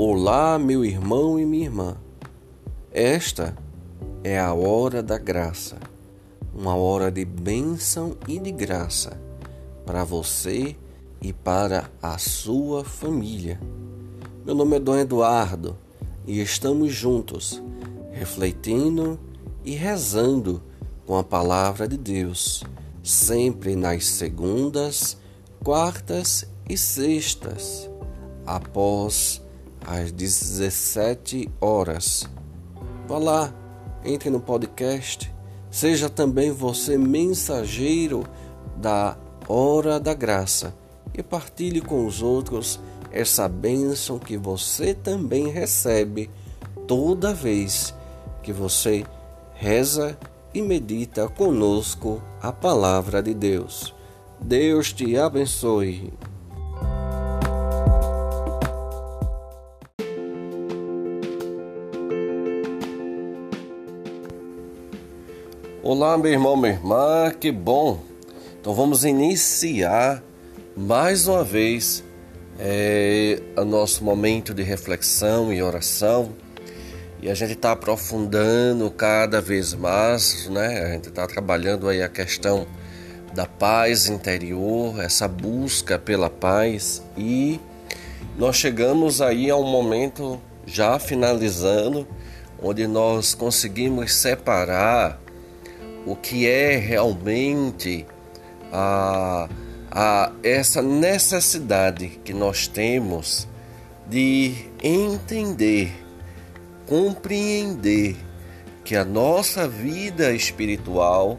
Olá, meu irmão e minha irmã. Esta é a hora da graça, uma hora de bênção e de graça para você e para a sua família. Meu nome é Dom Eduardo e estamos juntos, refletindo e rezando com a palavra de Deus, sempre nas segundas, quartas e sextas, após às 17 horas. Vá lá, entre no podcast, seja também você mensageiro da hora da graça e partilhe com os outros essa bênção que você também recebe toda vez que você reza e medita conosco a palavra de Deus. Deus te abençoe. Olá, meu irmão, minha irmã, que bom! Então vamos iniciar mais uma vez é, o nosso momento de reflexão e oração. E a gente está aprofundando cada vez mais, né? A gente está trabalhando aí a questão da paz interior, essa busca pela paz e nós chegamos aí a um momento já finalizando, onde nós conseguimos separar o que é realmente a, a essa necessidade que nós temos de entender, compreender que a nossa vida espiritual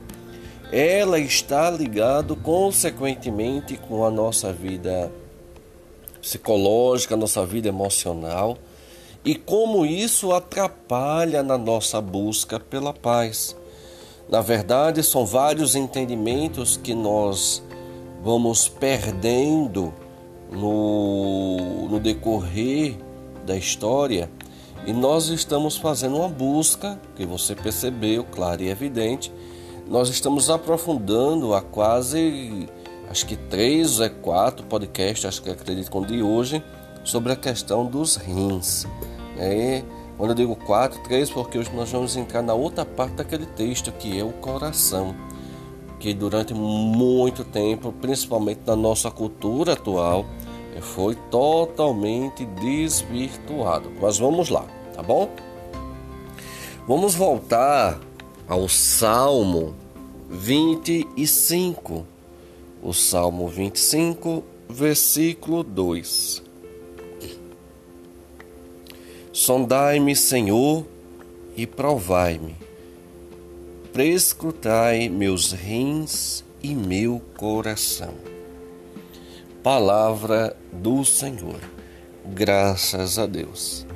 ela está ligado consequentemente com a nossa vida psicológica, nossa vida emocional e como isso atrapalha na nossa busca pela paz. Na verdade, são vários entendimentos que nós vamos perdendo no, no decorrer da história e nós estamos fazendo uma busca, que você percebeu, claro e evidente, nós estamos aprofundando a quase, acho que três ou quatro podcasts, acho que acredito com de hoje, sobre a questão dos rins. Né? Quando eu digo quatro, três, porque hoje nós vamos entrar na outra parte daquele texto que é o coração, que durante muito tempo, principalmente na nossa cultura atual, foi totalmente desvirtuado. Mas vamos lá, tá bom? Vamos voltar ao Salmo 25. O Salmo 25, versículo 2. Sondai-me, Senhor, e provai-me. Prescrutai meus rins e meu coração. Palavra do Senhor. Graças a Deus.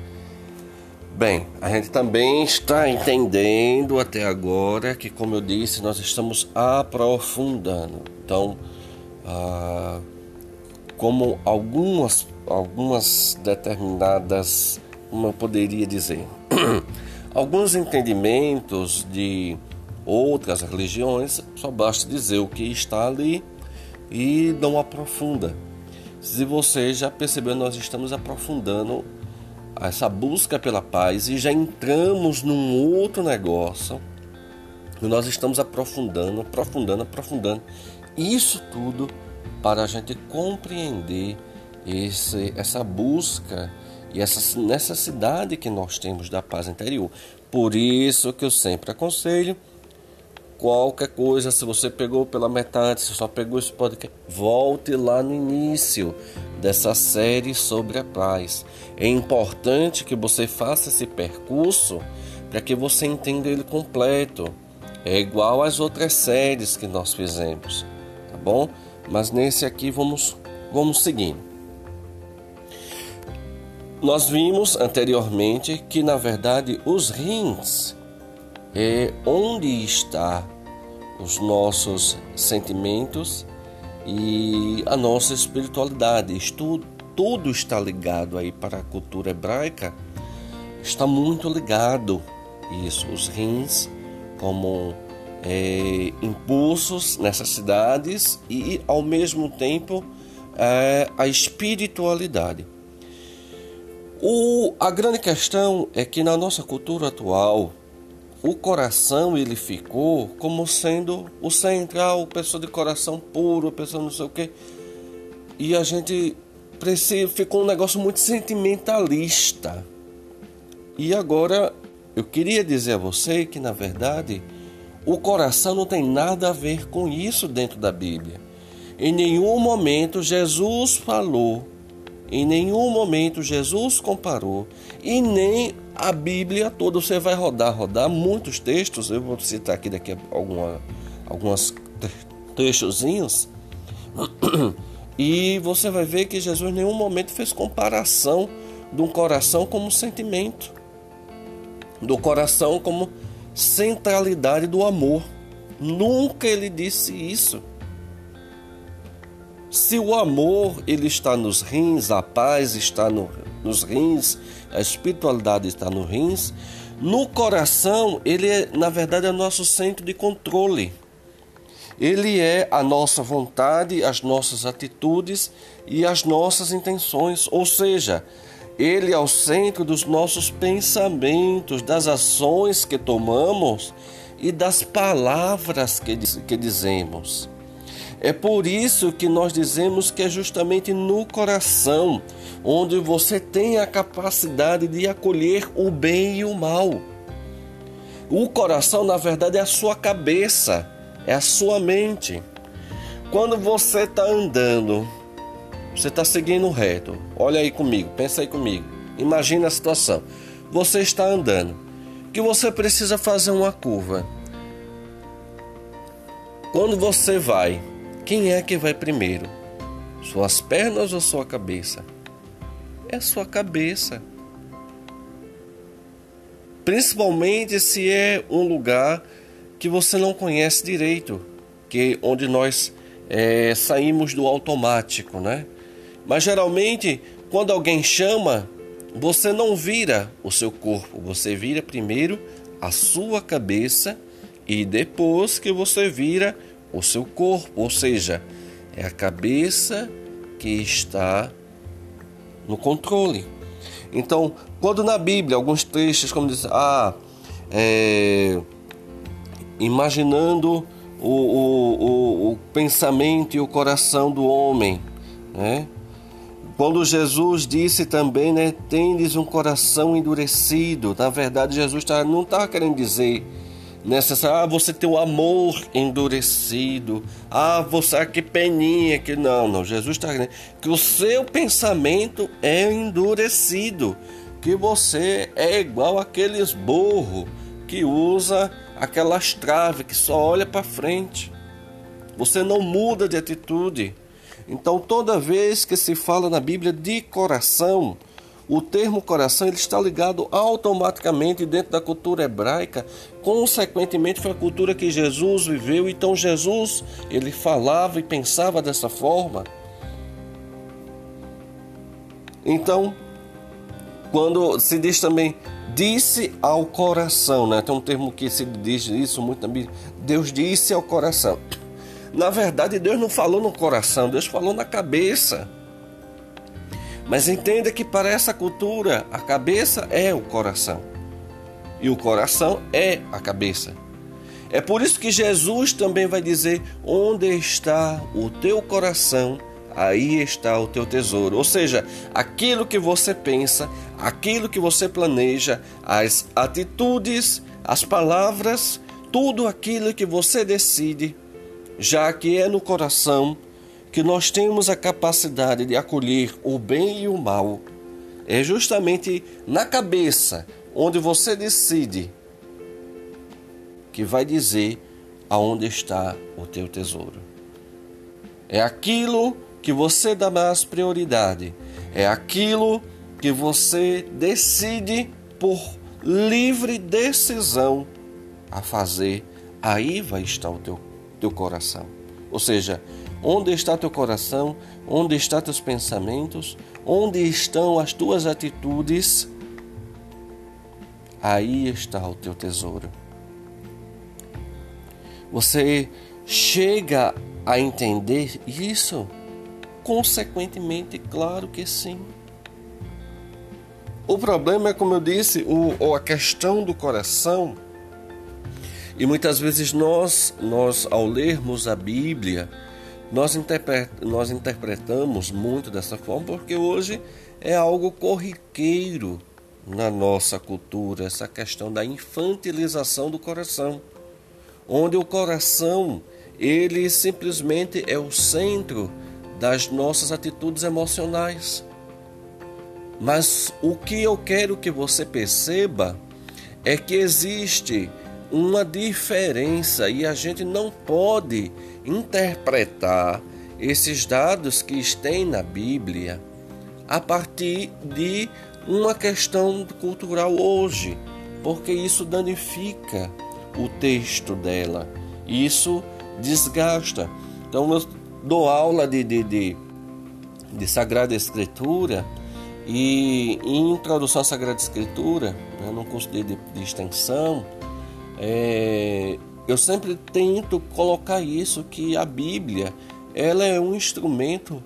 Bem, a gente também está entendendo até agora que, como eu disse, nós estamos aprofundando. Então, ah, como algumas, algumas determinadas como eu poderia dizer, alguns entendimentos de outras religiões, só basta dizer o que está ali e não aprofunda. Se você já percebeu, nós estamos aprofundando essa busca pela paz e já entramos num outro negócio. Nós estamos aprofundando, aprofundando, aprofundando. Isso tudo para a gente compreender esse, essa busca e essa necessidade que nós temos da paz interior. Por isso que eu sempre aconselho qualquer coisa, se você pegou pela metade, se só pegou esse podcast, volte lá no início dessa série sobre a paz. É importante que você faça esse percurso para que você entenda ele completo. É igual às outras séries que nós fizemos, tá bom? Mas nesse aqui vamos vamos seguindo. Nós vimos anteriormente que, na verdade, os rins é onde está os nossos sentimentos e a nossa espiritualidade. Isto, tudo está ligado aí para a cultura hebraica, está muito ligado isso, os rins como é, impulsos, necessidades e ao mesmo tempo é, a espiritualidade. O, a grande questão é que na nossa cultura atual, o coração ele ficou como sendo o central, pessoa de coração puro, pessoa não sei o quê. E a gente precisa, ficou um negócio muito sentimentalista. E agora eu queria dizer a você que na verdade o coração não tem nada a ver com isso dentro da Bíblia. Em nenhum momento Jesus falou, em nenhum momento Jesus comparou, e nem a Bíblia toda. Você vai rodar, rodar muitos textos, eu vou citar aqui daqui alguma, alguns textozinhos, e você vai ver que Jesus em nenhum momento fez comparação um coração como sentimento, do coração como centralidade do amor. Nunca ele disse isso. Se o amor ele está nos rins, a paz está no, nos rins, a espiritualidade está nos rins, no coração ele é, na verdade, é nosso centro de controle. Ele é a nossa vontade, as nossas atitudes e as nossas intenções, ou seja, ele é o centro dos nossos pensamentos, das ações que tomamos e das palavras que, que dizemos. É por isso que nós dizemos que é justamente no coração onde você tem a capacidade de acolher o bem e o mal. O coração, na verdade, é a sua cabeça, é a sua mente. Quando você está andando, você está seguindo reto, olha aí comigo, pensa aí comigo. Imagina a situação. Você está andando, que você precisa fazer uma curva. Quando você vai quem é que vai primeiro? Suas pernas ou sua cabeça? É sua cabeça. Principalmente se é um lugar que você não conhece direito, que onde nós é, saímos do automático, né? Mas geralmente, quando alguém chama, você não vira o seu corpo, você vira primeiro a sua cabeça e depois que você vira o seu corpo, ou seja, é a cabeça que está no controle. Então, quando na Bíblia, alguns trechos, como diz, ah, é, imaginando o, o, o, o, pensamento e o coração do homem, né? Quando Jesus disse também, né, tendes um coração endurecido, na verdade Jesus tá, não estava querendo dizer necessário. Ah, você tem o amor endurecido. Ah, você ah, que peninha que não, não. Jesus está dizendo que o seu pensamento é endurecido, que você é igual aqueles burro que usa aquelas traves que só olha para frente. Você não muda de atitude. Então, toda vez que se fala na Bíblia de coração, o termo coração ele está ligado automaticamente dentro da cultura hebraica, consequentemente foi a cultura que Jesus viveu, então Jesus ele falava e pensava dessa forma. Então, quando se diz também disse ao coração, né? Tem um termo que se diz isso muito também. Deus disse ao coração. Na verdade, Deus não falou no coração, Deus falou na cabeça. Mas entenda que para essa cultura, a cabeça é o coração. E o coração é a cabeça. É por isso que Jesus também vai dizer: onde está o teu coração, aí está o teu tesouro. Ou seja, aquilo que você pensa, aquilo que você planeja, as atitudes, as palavras, tudo aquilo que você decide, já que é no coração, que nós temos a capacidade de acolher o bem e o mal é justamente na cabeça onde você decide que vai dizer aonde está o teu tesouro. É aquilo que você dá mais prioridade, é aquilo que você decide por livre decisão a fazer, aí vai estar o teu, teu coração. Ou seja, Onde está teu coração? Onde estão teus pensamentos? Onde estão as tuas atitudes? Aí está o teu tesouro. Você chega a entender isso? Consequentemente, claro que sim. O problema é, como eu disse, o, a questão do coração. E muitas vezes nós, nós ao lermos a Bíblia, nós, nós interpretamos muito dessa forma porque hoje é algo corriqueiro na nossa cultura, essa questão da infantilização do coração, onde o coração ele simplesmente é o centro das nossas atitudes emocionais. Mas o que eu quero que você perceba é que existe uma diferença e a gente não pode interpretar esses dados que estão na Bíblia a partir de uma questão cultural hoje, porque isso danifica o texto dela, isso desgasta. Então, eu dou aula de, de, de, de Sagrada Escritura e em introdução à Sagrada Escritura, né, no curso de, de, de extensão, é, eu sempre tento colocar isso que a Bíblia ela é um instrumento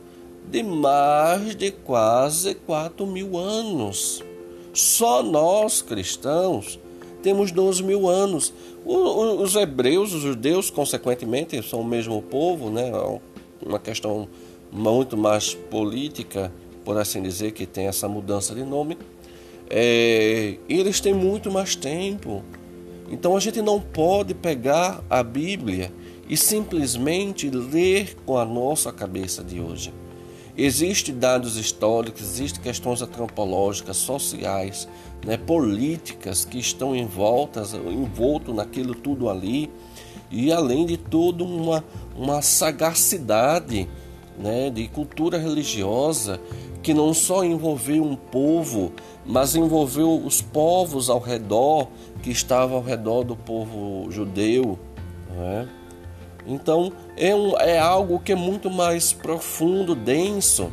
de mais de quase 4 mil anos. Só nós cristãos temos 12 mil anos. Os hebreus, os judeus, consequentemente, são o mesmo povo, né? É uma questão muito mais política por assim dizer, que tem essa mudança de nome, é, eles têm muito mais tempo. Então a gente não pode pegar a Bíblia e simplesmente ler com a nossa cabeça de hoje. Existem dados históricos, existem questões antropológicas, sociais, né, políticas que estão envoltas, envolto naquilo tudo ali, e além de tudo uma, uma sagacidade né, de cultura religiosa que não só envolveu um povo, mas envolveu os povos ao redor, que estavam ao redor do povo judeu. Né? Então é, um, é algo que é muito mais profundo, denso.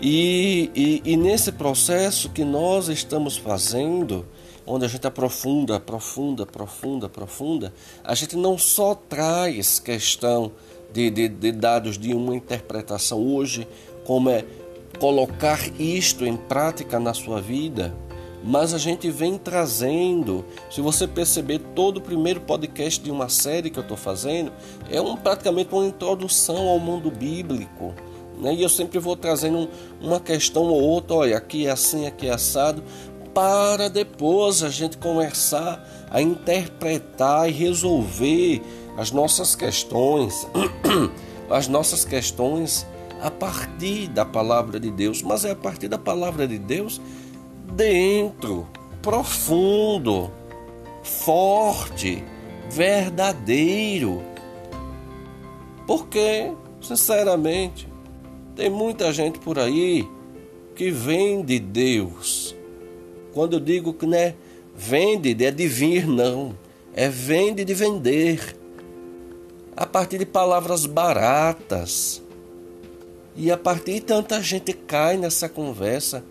E, e, e nesse processo que nós estamos fazendo, onde a gente aprofunda, aprofunda, aprofunda, aprofunda, a gente não só traz questão de, de, de dados de uma interpretação hoje, como é colocar isto em prática na sua vida, mas a gente vem trazendo. Se você perceber, todo o primeiro podcast de uma série que eu estou fazendo é um, praticamente uma introdução ao mundo bíblico. Né? E eu sempre vou trazendo uma questão ou outra, olha, aqui é assim, aqui é assado, para depois a gente começar a interpretar e resolver as nossas questões, as nossas questões a partir da palavra de Deus, mas é a partir da palavra de Deus dentro, profundo, forte, verdadeiro. Porque, sinceramente, tem muita gente por aí que vende Deus. Quando eu digo que não é vende de vir, não. É vende de vender a partir de palavras baratas. E a partir de tanta gente cai nessa conversa,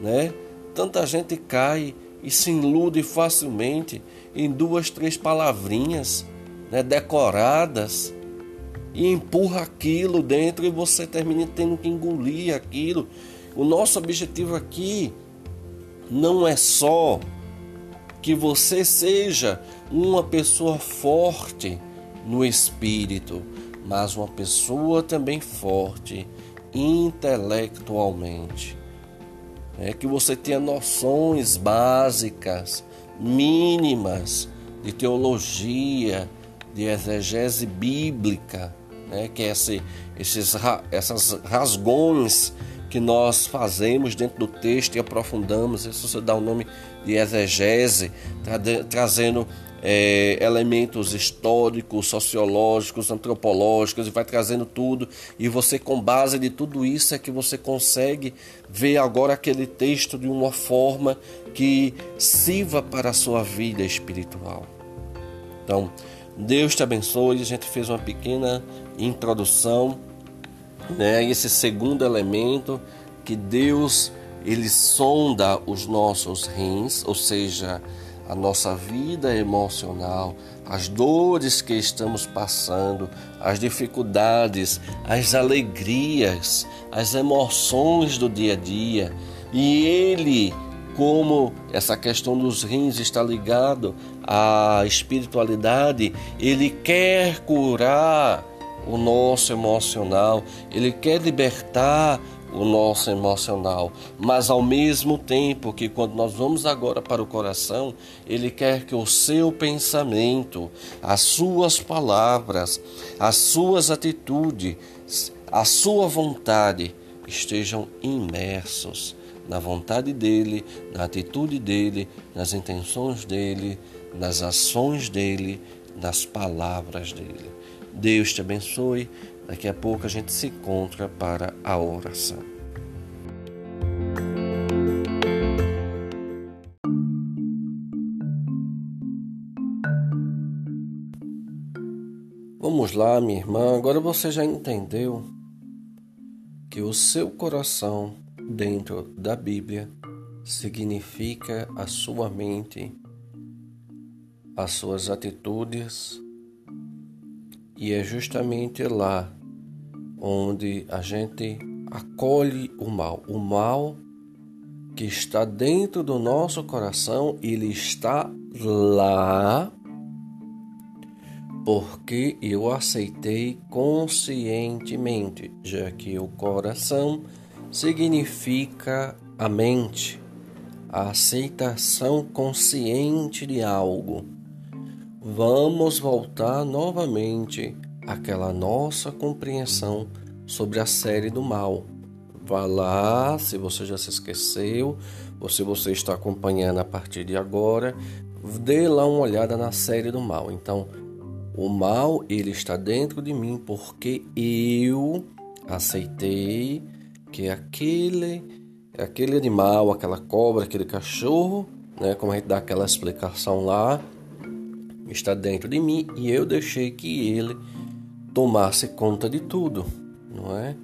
né? Tanta gente cai e se ilude facilmente em duas, três palavrinhas, né, decoradas e empurra aquilo dentro e você termina tendo que engolir aquilo. O nosso objetivo aqui não é só que você seja uma pessoa forte, no espírito, mas uma pessoa também forte intelectualmente. É que você tenha noções básicas, mínimas de teologia, de exegese bíblica, né? que é esse, esses, essas rasgões que nós fazemos dentro do texto e aprofundamos, isso você dá o nome de exegese, tra trazendo é, elementos históricos, sociológicos, antropológicos e vai trazendo tudo. E você, com base de tudo isso, é que você consegue ver agora aquele texto de uma forma que sirva para a sua vida espiritual. Então, Deus te abençoe. A gente fez uma pequena introdução, né? Esse segundo elemento que Deus ele sonda os nossos rins, ou seja, a nossa vida emocional, as dores que estamos passando, as dificuldades, as alegrias, as emoções do dia a dia, E ele, como essa questão dos rins está ligado à espiritualidade, ele quer curar o nosso emocional, ele quer libertar o nosso emocional, mas ao mesmo tempo que quando nós vamos agora para o coração, ele quer que o seu pensamento, as suas palavras, as suas atitudes, a sua vontade estejam imersos na vontade dele, na atitude dele, nas intenções dele, nas ações dele, nas palavras dele. Deus te abençoe. Daqui a pouco a gente se encontra para a oração. Vamos lá, minha irmã. Agora você já entendeu que o seu coração dentro da Bíblia significa a sua mente, as suas atitudes, e é justamente lá onde a gente acolhe o mal. O mal que está dentro do nosso coração, ele está lá porque eu aceitei conscientemente, já que o coração significa a mente, a aceitação consciente de algo. Vamos voltar novamente àquela nossa compreensão sobre a série do mal. Vá lá, se você já se esqueceu, ou se você está acompanhando a partir de agora, dê lá uma olhada na série do mal. Então, o mal ele está dentro de mim porque eu aceitei que aquele aquele animal, aquela cobra, aquele cachorro, né, como a gente dá aquela explicação lá, está dentro de mim e eu deixei que ele tomasse conta de tudo, não é?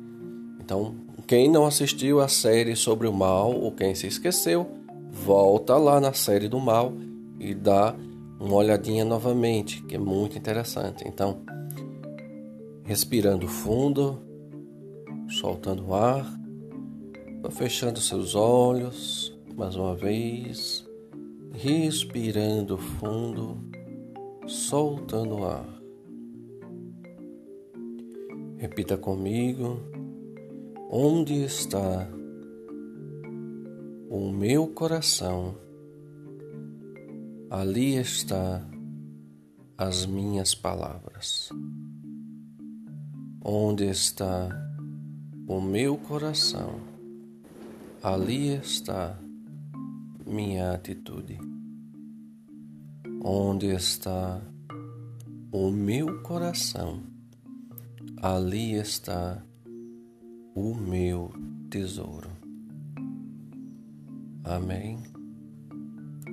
Então, quem não assistiu a série sobre o mal ou quem se esqueceu, volta lá na série do mal e dá uma olhadinha novamente, que é muito interessante. Então, respirando fundo, soltando o ar, fechando seus olhos mais uma vez, respirando fundo, soltando o ar. Repita comigo: onde está o meu coração? ali está as minhas palavras. Onde está o meu coração, ali está minha atitude. Onde está o meu coração, ali está o meu tesouro. Amém.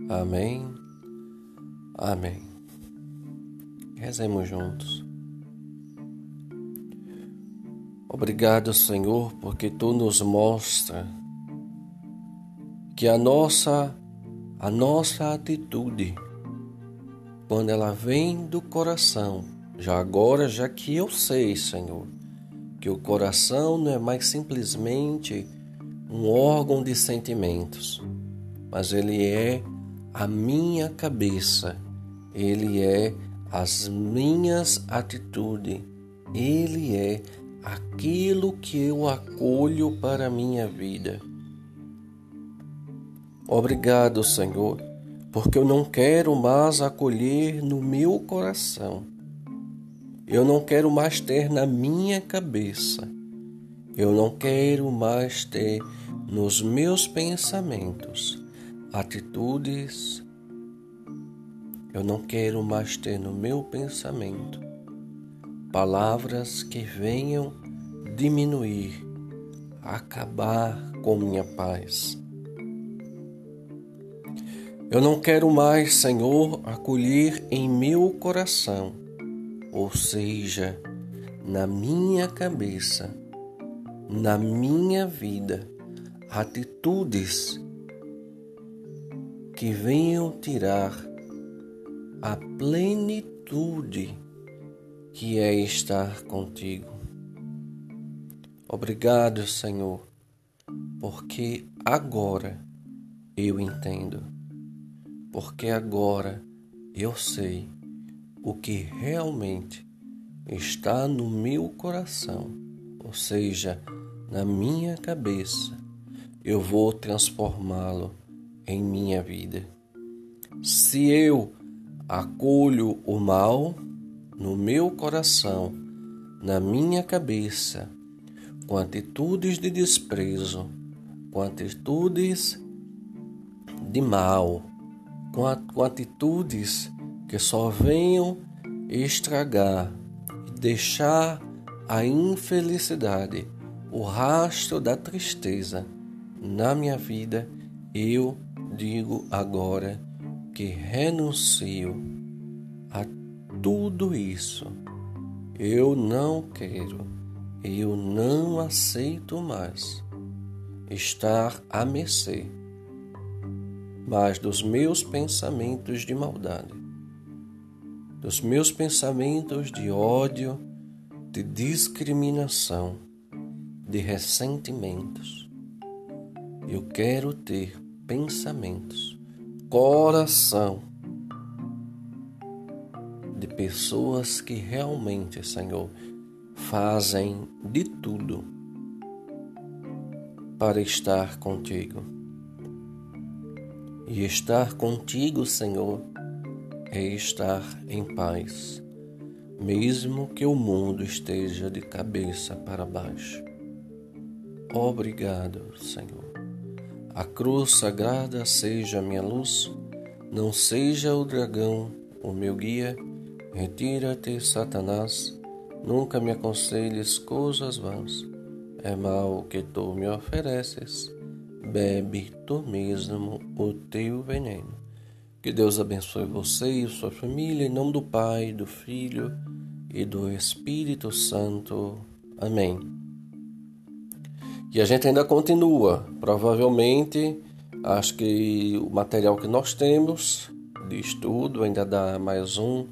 Amém Amém. Rezemos juntos. Obrigado, Senhor, porque tu nos mostra que a nossa a nossa atitude quando ela vem do coração, já agora, já que eu sei, Senhor, que o coração não é mais simplesmente um órgão de sentimentos, mas ele é a minha cabeça ele é as minhas atitudes, Ele é aquilo que eu acolho para a minha vida. Obrigado, Senhor, porque eu não quero mais acolher no meu coração. Eu não quero mais ter na minha cabeça. Eu não quero mais ter nos meus pensamentos atitudes eu não quero mais ter no meu pensamento palavras que venham diminuir, acabar com minha paz. Eu não quero mais, Senhor, acolher em meu coração, ou seja, na minha cabeça, na minha vida, atitudes que venham tirar a plenitude que é estar contigo. Obrigado, Senhor, porque agora eu entendo, porque agora eu sei o que realmente está no meu coração, ou seja, na minha cabeça. Eu vou transformá-lo em minha vida. Se eu acolho o mal no meu coração, na minha cabeça, com atitudes de desprezo, com atitudes de mal, com, com atitudes que só venham estragar e deixar a infelicidade, o rastro da tristeza na minha vida, eu digo agora que renuncio a tudo isso. Eu não quero, eu não aceito mais estar a mercê mais dos meus pensamentos de maldade, dos meus pensamentos de ódio, de discriminação, de ressentimentos. Eu quero ter pensamentos coração de pessoas que realmente, Senhor, fazem de tudo para estar contigo. E estar contigo, Senhor, é estar em paz, mesmo que o mundo esteja de cabeça para baixo. Obrigado, Senhor. A cruz sagrada seja a minha luz, não seja o dragão o meu guia. Retira-te, Satanás, nunca me aconselhes coisas vãs. É mal que tu me ofereces, bebe tu mesmo o teu veneno. Que Deus abençoe você e sua família, em nome do Pai, do Filho e do Espírito Santo. Amém. E a gente ainda continua. Provavelmente, acho que o material que nós temos de estudo ainda dá mais um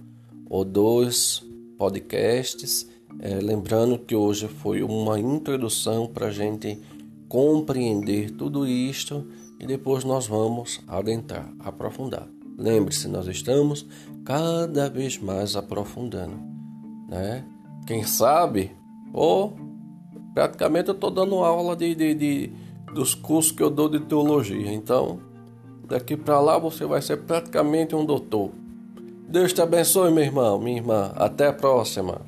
ou dois podcasts. É, lembrando que hoje foi uma introdução para a gente compreender tudo isto e depois nós vamos adentrar, aprofundar. Lembre-se, nós estamos cada vez mais aprofundando, né? Quem sabe, ou Praticamente eu estou dando aula de, de, de, dos cursos que eu dou de teologia. Então, daqui para lá você vai ser praticamente um doutor. Deus te abençoe, meu irmão, minha irmã. Até a próxima.